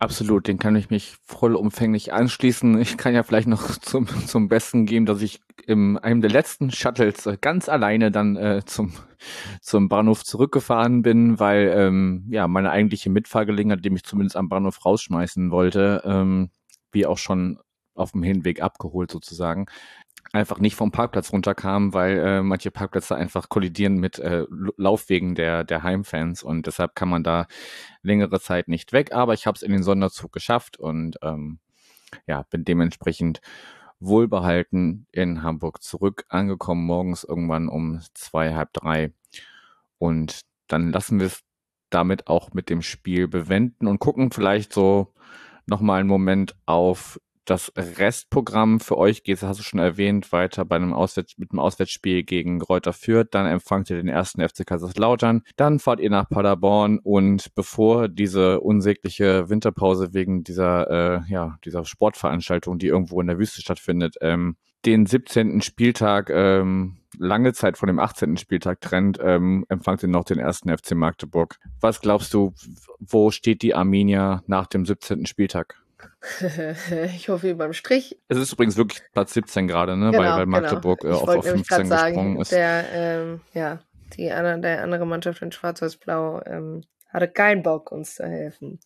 Absolut, den kann ich mich vollumfänglich anschließen. Ich kann ja vielleicht noch zum, zum Besten geben, dass ich in einem der letzten Shuttles äh, ganz alleine dann äh, zum, zum Bahnhof zurückgefahren bin, weil ähm, ja meine eigentliche Mitfahrgelegenheit, die mich zumindest am Bahnhof rausschmeißen wollte, ähm, wie auch schon auf dem Hinweg abgeholt sozusagen, einfach nicht vom Parkplatz runterkam, weil äh, manche Parkplätze einfach kollidieren mit äh, Laufwegen der, der Heimfans und deshalb kann man da längere Zeit nicht weg. Aber ich habe es in den Sonderzug geschafft und ähm, ja, bin dementsprechend wohlbehalten in Hamburg zurück angekommen, morgens irgendwann um zwei, halb drei. Und dann lassen wir es damit auch mit dem Spiel bewenden und gucken vielleicht so nochmal einen Moment auf das Restprogramm für euch geht, hast du schon erwähnt, weiter bei einem Auswärts mit einem Auswärtsspiel gegen Reuter Fürth, dann empfangt ihr den ersten FC Kaiserslautern, dann fahrt ihr nach Paderborn und bevor diese unsägliche Winterpause wegen dieser äh, ja dieser Sportveranstaltung, die irgendwo in der Wüste stattfindet, ähm, den 17. Spieltag ähm, lange Zeit von dem 18. Spieltag trennt, ähm, empfangt ihr noch den ersten FC Magdeburg. Was glaubst du, wo steht die Arminia nach dem 17. Spieltag? ich hoffe beim Strich. Es ist übrigens wirklich Platz 17 gerade, ne? Genau, weil, weil genau. Magdeburg genau. auf, auf 15 gesprungen ist. Der, ähm, ja, die andere, der andere Mannschaft in Schwarz-Weiß-Blau ähm, hatte keinen Bock, uns zu helfen.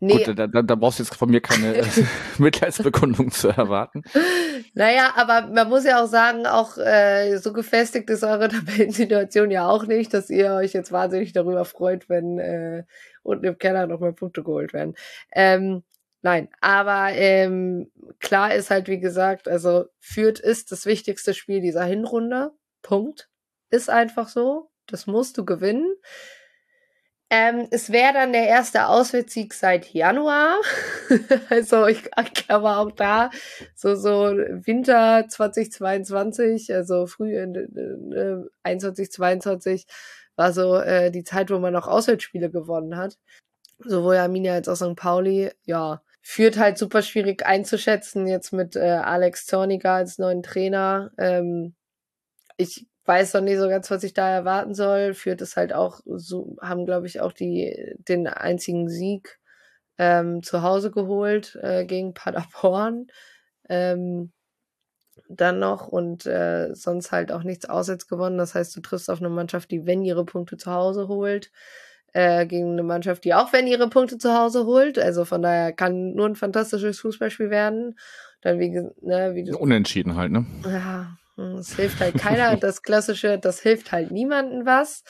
Nee. Gut, da, da, da brauchst du jetzt von mir keine Mitleidsbekundung zu erwarten. Naja, aber man muss ja auch sagen, auch äh, so gefestigt ist eure Tabellensituation ja auch nicht, dass ihr euch jetzt wahnsinnig darüber freut, wenn äh, unten im Keller nochmal Punkte geholt werden. Ähm, Nein, aber ähm, klar ist halt, wie gesagt, also Fürth ist das wichtigste Spiel dieser Hinrunde. Punkt. Ist einfach so. Das musst du gewinnen. Ähm, es wäre dann der erste Auswärtssieg seit Januar. also ich, glaube auch da so so Winter 2022, also früh in, in 21 22 war so äh, die Zeit, wo man noch Auswärtsspiele gewonnen hat. Sowohl Arminia als auch St. Pauli, ja, führt halt super schwierig einzuschätzen, jetzt mit äh, Alex Zorniger als neuen Trainer. Ähm, ich weiß noch nicht so ganz, was ich da erwarten soll. Führt es halt auch so, haben, glaube ich, auch die den einzigen Sieg ähm, zu Hause geholt äh, gegen Paderborn. Ähm, dann noch und äh, sonst halt auch nichts auswärts gewonnen. Das heißt, du triffst auf eine Mannschaft, die, wenn ihre Punkte zu Hause holt, äh, gegen eine Mannschaft, die auch wenn ihre Punkte zu Hause holt. Also von daher kann nur ein fantastisches Fußballspiel werden. Dann wie, ne, wie du, Unentschieden halt, ne? Ja, es hilft halt keiner. das Klassische, das hilft halt niemanden was.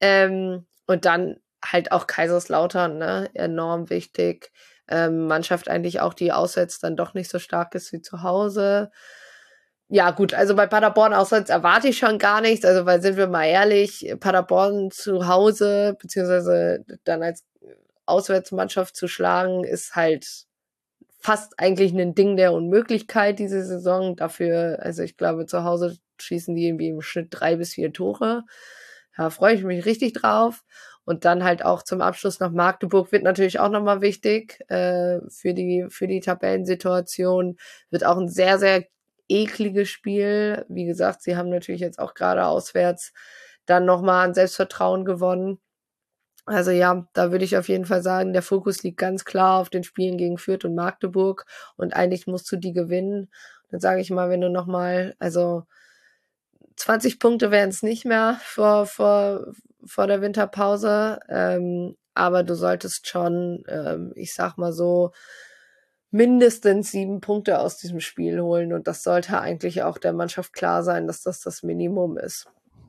Ähm, und dann halt auch Kaiserslautern, ne? Enorm wichtig. Ähm, Mannschaft eigentlich auch, die auswärts dann doch nicht so stark ist wie zu Hause ja, gut, also bei Paderborn auswärts erwarte ich schon gar nichts. Also, weil sind wir mal ehrlich, Paderborn zu Hause, beziehungsweise dann als Auswärtsmannschaft zu schlagen, ist halt fast eigentlich ein Ding der Unmöglichkeit diese Saison. Dafür, also ich glaube, zu Hause schießen die irgendwie im Schnitt drei bis vier Tore. Da freue ich mich richtig drauf. Und dann halt auch zum Abschluss nach Magdeburg wird natürlich auch nochmal wichtig äh, für die für die Tabellensituation. Wird auch ein sehr sehr ekliges Spiel. Wie gesagt, sie haben natürlich jetzt auch gerade auswärts dann nochmal an Selbstvertrauen gewonnen. Also ja, da würde ich auf jeden Fall sagen, der Fokus liegt ganz klar auf den Spielen gegen Fürth und Magdeburg und eigentlich musst du die gewinnen. Dann sage ich mal, wenn du nochmal, also 20 Punkte wären es nicht mehr vor, vor, vor der Winterpause, ähm, aber du solltest schon, ähm, ich sag mal so, mindestens sieben Punkte aus diesem Spiel holen. Und das sollte eigentlich auch der Mannschaft klar sein, dass das das Minimum ist.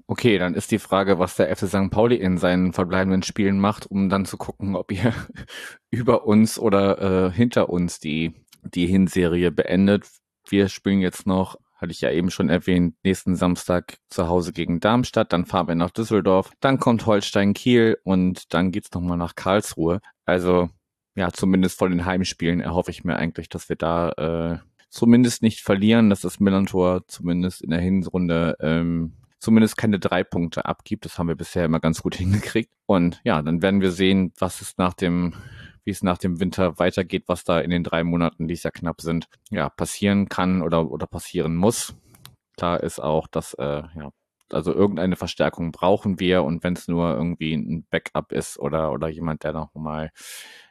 Okay, dann ist die Frage, was der FC St. Pauli in seinen verbleibenden Spielen macht, um dann zu gucken, ob ihr über uns oder äh, hinter uns die, die Hinserie beendet. Wir spielen jetzt noch, hatte ich ja eben schon erwähnt, nächsten Samstag zu Hause gegen Darmstadt, dann fahren wir nach Düsseldorf, dann kommt Holstein Kiel und dann geht's nochmal nach Karlsruhe. Also ja, zumindest von den Heimspielen erhoffe ich mir eigentlich, dass wir da äh, zumindest nicht verlieren, dass das Millantor zumindest in der Hinrunde ähm, zumindest keine drei Punkte abgibt. Das haben wir bisher immer ganz gut hingekriegt. Und ja, dann werden wir sehen, was es nach dem, wie es nach dem Winter weitergeht, was da in den drei Monaten, die es ja knapp sind, ja, passieren kann oder, oder passieren muss. Klar ist auch, dass äh, ja, also irgendeine Verstärkung brauchen wir und wenn es nur irgendwie ein Backup ist oder oder jemand, der noch mal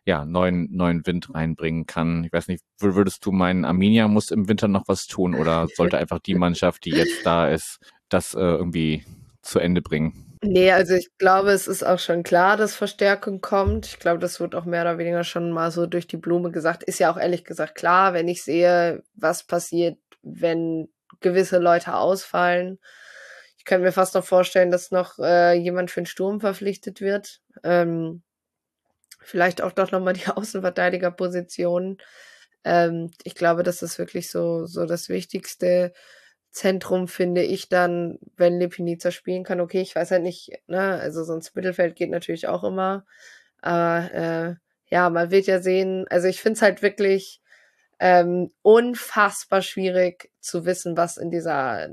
ja neuen neuen Wind reinbringen kann. Ich weiß nicht, würdest du meinen, Arminia muss im Winter noch was tun oder sollte einfach die Mannschaft, die jetzt da ist, das äh, irgendwie zu Ende bringen? Nee, also ich glaube, es ist auch schon klar, dass Verstärkung kommt. Ich glaube, das wird auch mehr oder weniger schon mal so durch die Blume gesagt. Ist ja auch ehrlich gesagt klar, wenn ich sehe, was passiert, wenn gewisse Leute ausfallen kann mir fast noch vorstellen, dass noch äh, jemand für den Sturm verpflichtet wird. Ähm, vielleicht auch doch nochmal die Außenverteidigerposition. Ähm, ich glaube, das ist wirklich so, so das wichtigste Zentrum, finde ich dann, wenn Lepinica spielen kann. Okay, ich weiß halt nicht, ne, also sonst Mittelfeld geht natürlich auch immer. Aber äh, ja, man wird ja sehen, also ich finde es halt wirklich ähm, unfassbar schwierig zu wissen, was in dieser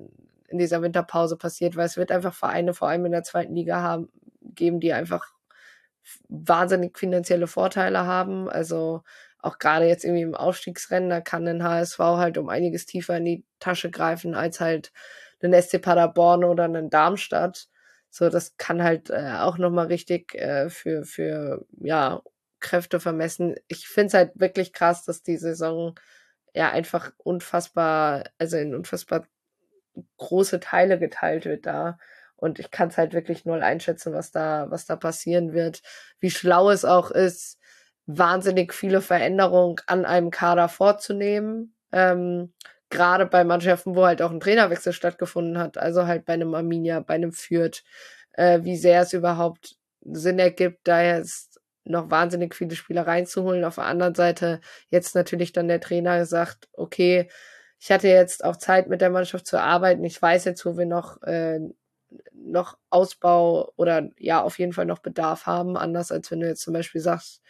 in dieser Winterpause passiert, weil es wird einfach Vereine, vor allem in der zweiten Liga, haben, geben, die einfach wahnsinnig finanzielle Vorteile haben. Also auch gerade jetzt irgendwie im Aufstiegsrennen, da kann ein HSV halt um einiges tiefer in die Tasche greifen als halt ein SC Paderborn oder ein Darmstadt. So, das kann halt äh, auch nochmal richtig äh, für, für, ja, Kräfte vermessen. Ich finde es halt wirklich krass, dass die Saison ja einfach unfassbar, also in unfassbar große Teile geteilt wird da. Und ich kann es halt wirklich null einschätzen, was da, was da passieren wird. Wie schlau es auch ist, wahnsinnig viele Veränderungen an einem Kader vorzunehmen. Ähm, Gerade bei Mannschaften, wo halt auch ein Trainerwechsel stattgefunden hat. Also halt bei einem Arminia, bei einem Fürth, äh, wie sehr es überhaupt Sinn ergibt, da jetzt noch wahnsinnig viele Spieler reinzuholen. Auf der anderen Seite jetzt natürlich dann der Trainer gesagt, okay, ich hatte jetzt auch Zeit mit der Mannschaft zu arbeiten. Ich weiß jetzt, wo wir noch, äh, noch Ausbau oder ja, auf jeden Fall noch Bedarf haben. Anders als wenn du jetzt zum Beispiel sagst,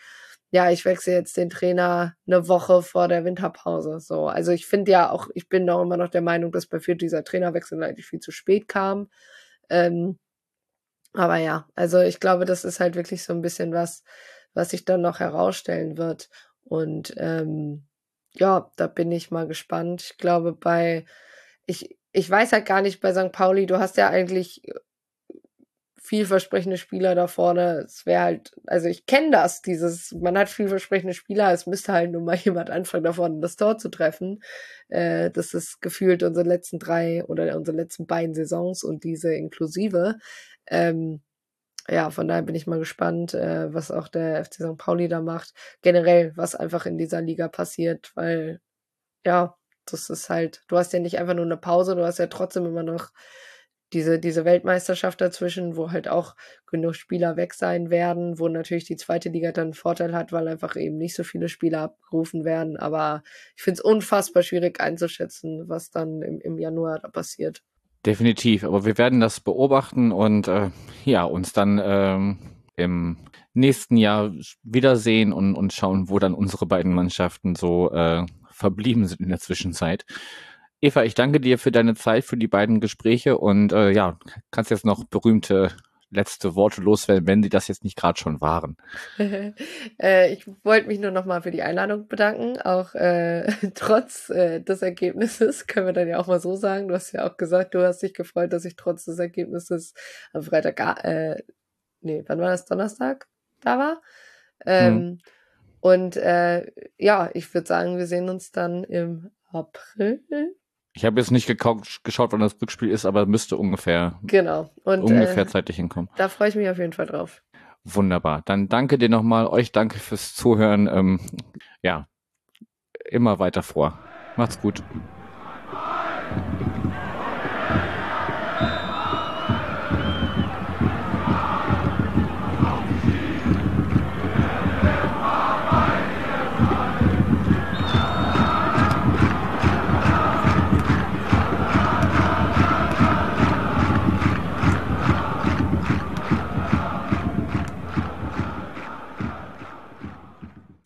ja, ich wechsle jetzt den Trainer eine Woche vor der Winterpause. So, also ich finde ja auch, ich bin auch immer noch der Meinung, dass bei Fürth dieser Trainerwechsel eigentlich viel zu spät kam. Ähm, aber ja, also ich glaube, das ist halt wirklich so ein bisschen was, was sich dann noch herausstellen wird. Und ähm, ja, da bin ich mal gespannt. Ich glaube, bei, ich, ich weiß halt gar nicht bei St. Pauli, du hast ja eigentlich äh, vielversprechende Spieler da vorne. Es wäre halt, also ich kenne das, dieses, man hat vielversprechende Spieler, es müsste halt nur mal jemand anfangen, da vorne das Tor zu treffen. Äh, das ist gefühlt unsere letzten drei oder unsere letzten beiden Saisons und diese inklusive. Ähm, ja, von daher bin ich mal gespannt, äh, was auch der FC St. Pauli da macht. Generell, was einfach in dieser Liga passiert, weil, ja, das ist halt, du hast ja nicht einfach nur eine Pause, du hast ja trotzdem immer noch diese, diese Weltmeisterschaft dazwischen, wo halt auch genug Spieler weg sein werden, wo natürlich die zweite Liga dann einen Vorteil hat, weil einfach eben nicht so viele Spieler abgerufen werden. Aber ich finde es unfassbar schwierig einzuschätzen, was dann im, im Januar da passiert. Definitiv, aber wir werden das beobachten und äh, ja, uns dann ähm, im nächsten Jahr wiedersehen und, und schauen, wo dann unsere beiden Mannschaften so äh, verblieben sind in der Zwischenzeit. Eva, ich danke dir für deine Zeit, für die beiden Gespräche und äh, ja, kannst jetzt noch berühmte letzte Worte loswerden, wenn sie das jetzt nicht gerade schon waren. äh, ich wollte mich nur nochmal für die Einladung bedanken. Auch äh, trotz äh, des Ergebnisses können wir dann ja auch mal so sagen. Du hast ja auch gesagt, du hast dich gefreut, dass ich trotz des Ergebnisses am Freitag, äh, nee, wann war das? Donnerstag da war. Ähm, hm. Und äh, ja, ich würde sagen, wir sehen uns dann im April ich habe jetzt nicht geschaut, wann das Rückspiel ist, aber müsste ungefähr, genau. Und, ungefähr äh, zeitlich hinkommen. Da freue ich mich auf jeden Fall drauf. Wunderbar. Dann danke dir nochmal. Euch danke fürs Zuhören. Ähm, ja, immer weiter vor. Macht's gut.